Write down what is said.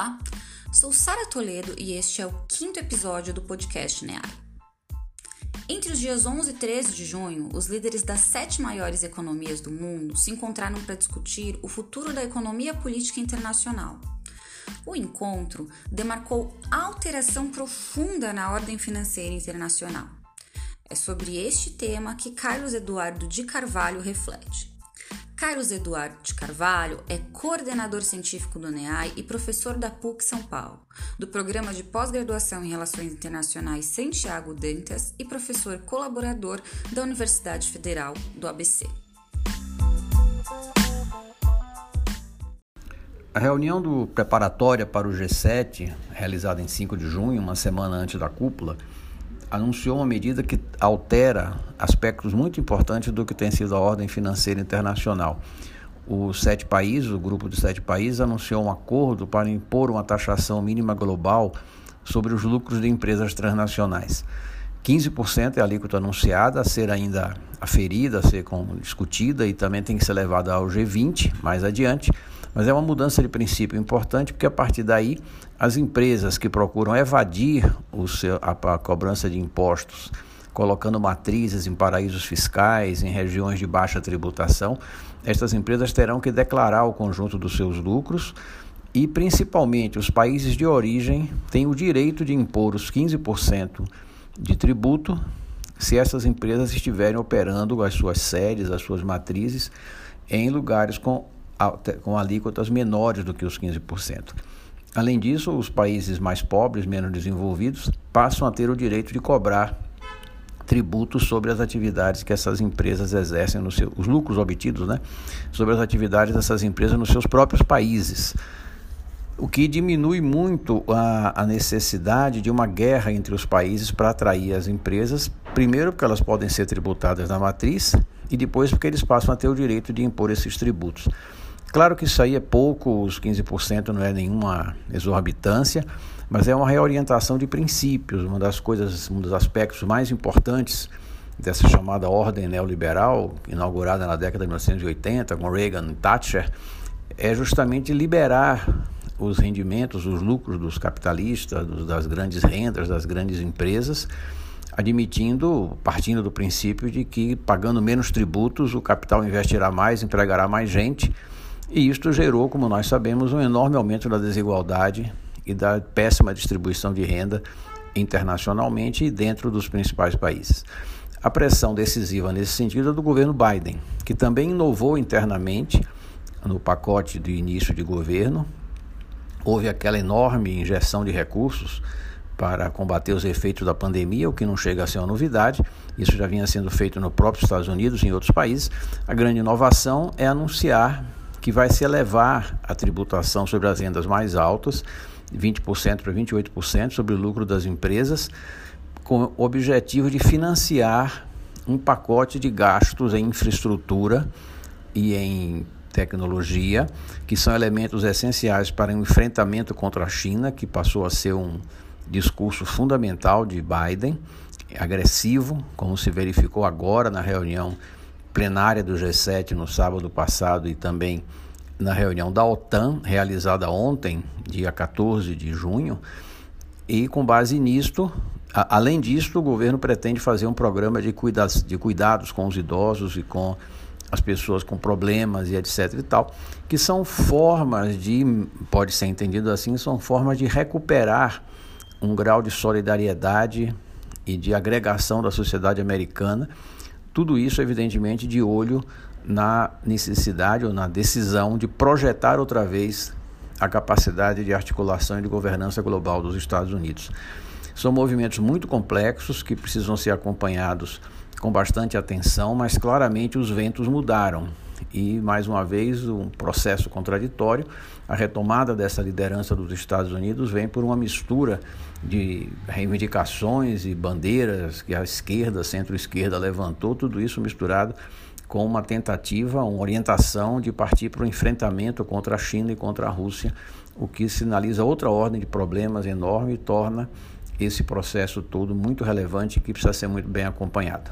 Olá, sou Sara Toledo e este é o quinto episódio do podcast NEAI. Entre os dias 11 e 13 de junho, os líderes das sete maiores economias do mundo se encontraram para discutir o futuro da economia política internacional. O encontro demarcou alteração profunda na ordem financeira internacional. É sobre este tema que Carlos Eduardo de Carvalho reflete. Carlos Eduardo de Carvalho é coordenador científico do NEAI e professor da PUC São Paulo, do Programa de Pós-Graduação em Relações Internacionais Santiago Dantas e professor colaborador da Universidade Federal do ABC. A reunião do preparatória para o G7, realizada em 5 de junho, uma semana antes da cúpula, anunciou uma medida que altera aspectos muito importantes do que tem sido a ordem financeira internacional. Os sete países, o grupo de sete países, anunciou um acordo para impor uma taxação mínima global sobre os lucros de empresas transnacionais. 15% é a alíquota anunciada, a ser ainda aferida, a ser discutida e também tem que ser levada ao G20 mais adiante. Mas é uma mudança de princípio importante, porque a partir daí as empresas que procuram evadir seu, a, a cobrança de impostos, colocando matrizes em paraísos fiscais, em regiões de baixa tributação, estas empresas terão que declarar o conjunto dos seus lucros e, principalmente, os países de origem têm o direito de impor os 15% de tributo se essas empresas estiverem operando as suas sedes, as suas matrizes em lugares com com alíquotas menores do que os 15%. Além disso, os países mais pobres, menos desenvolvidos, passam a ter o direito de cobrar tributos sobre as atividades que essas empresas exercem, no seu, os lucros obtidos, né, sobre as atividades dessas empresas nos seus próprios países. O que diminui muito a, a necessidade de uma guerra entre os países para atrair as empresas, primeiro porque elas podem ser tributadas na matriz e depois porque eles passam a ter o direito de impor esses tributos. Claro que isso aí é pouco, os 15% não é nenhuma exorbitância, mas é uma reorientação de princípios. Uma das coisas, um dos aspectos mais importantes dessa chamada ordem neoliberal, inaugurada na década de 1980 com Reagan e Thatcher, é justamente liberar os rendimentos, os lucros dos capitalistas, das grandes rendas, das grandes empresas, admitindo, partindo do princípio de que pagando menos tributos o capital investirá mais, empregará mais gente e isto gerou, como nós sabemos, um enorme aumento da desigualdade e da péssima distribuição de renda internacionalmente e dentro dos principais países. A pressão decisiva nesse sentido é do governo Biden, que também inovou internamente no pacote de início de governo. Houve aquela enorme injeção de recursos para combater os efeitos da pandemia, o que não chega a ser uma novidade. Isso já vinha sendo feito no próprio Estados Unidos e em outros países. A grande inovação é anunciar que vai se elevar a tributação sobre as rendas mais altas, 20% para 28% sobre o lucro das empresas, com o objetivo de financiar um pacote de gastos em infraestrutura e em tecnologia, que são elementos essenciais para o um enfrentamento contra a China, que passou a ser um discurso fundamental de Biden, agressivo, como se verificou agora na reunião plenária do G7 no sábado passado e também na reunião da OTAN, realizada ontem, dia 14 de junho, e com base nisto, a, além disso, o governo pretende fazer um programa de cuidados, de cuidados com os idosos e com as pessoas com problemas e etc e tal, que são formas de, pode ser entendido assim, são formas de recuperar um grau de solidariedade e de agregação da sociedade americana tudo isso, evidentemente, de olho na necessidade ou na decisão de projetar outra vez a capacidade de articulação e de governança global dos Estados Unidos. São movimentos muito complexos que precisam ser acompanhados com bastante atenção, mas claramente os ventos mudaram e, mais uma vez, um processo contraditório. A retomada dessa liderança dos Estados Unidos vem por uma mistura de reivindicações e bandeiras que a esquerda, centro-esquerda levantou, tudo isso misturado com uma tentativa, uma orientação de partir para o enfrentamento contra a China e contra a Rússia, o que sinaliza outra ordem de problemas enorme e torna esse processo todo muito relevante que precisa ser muito bem acompanhado.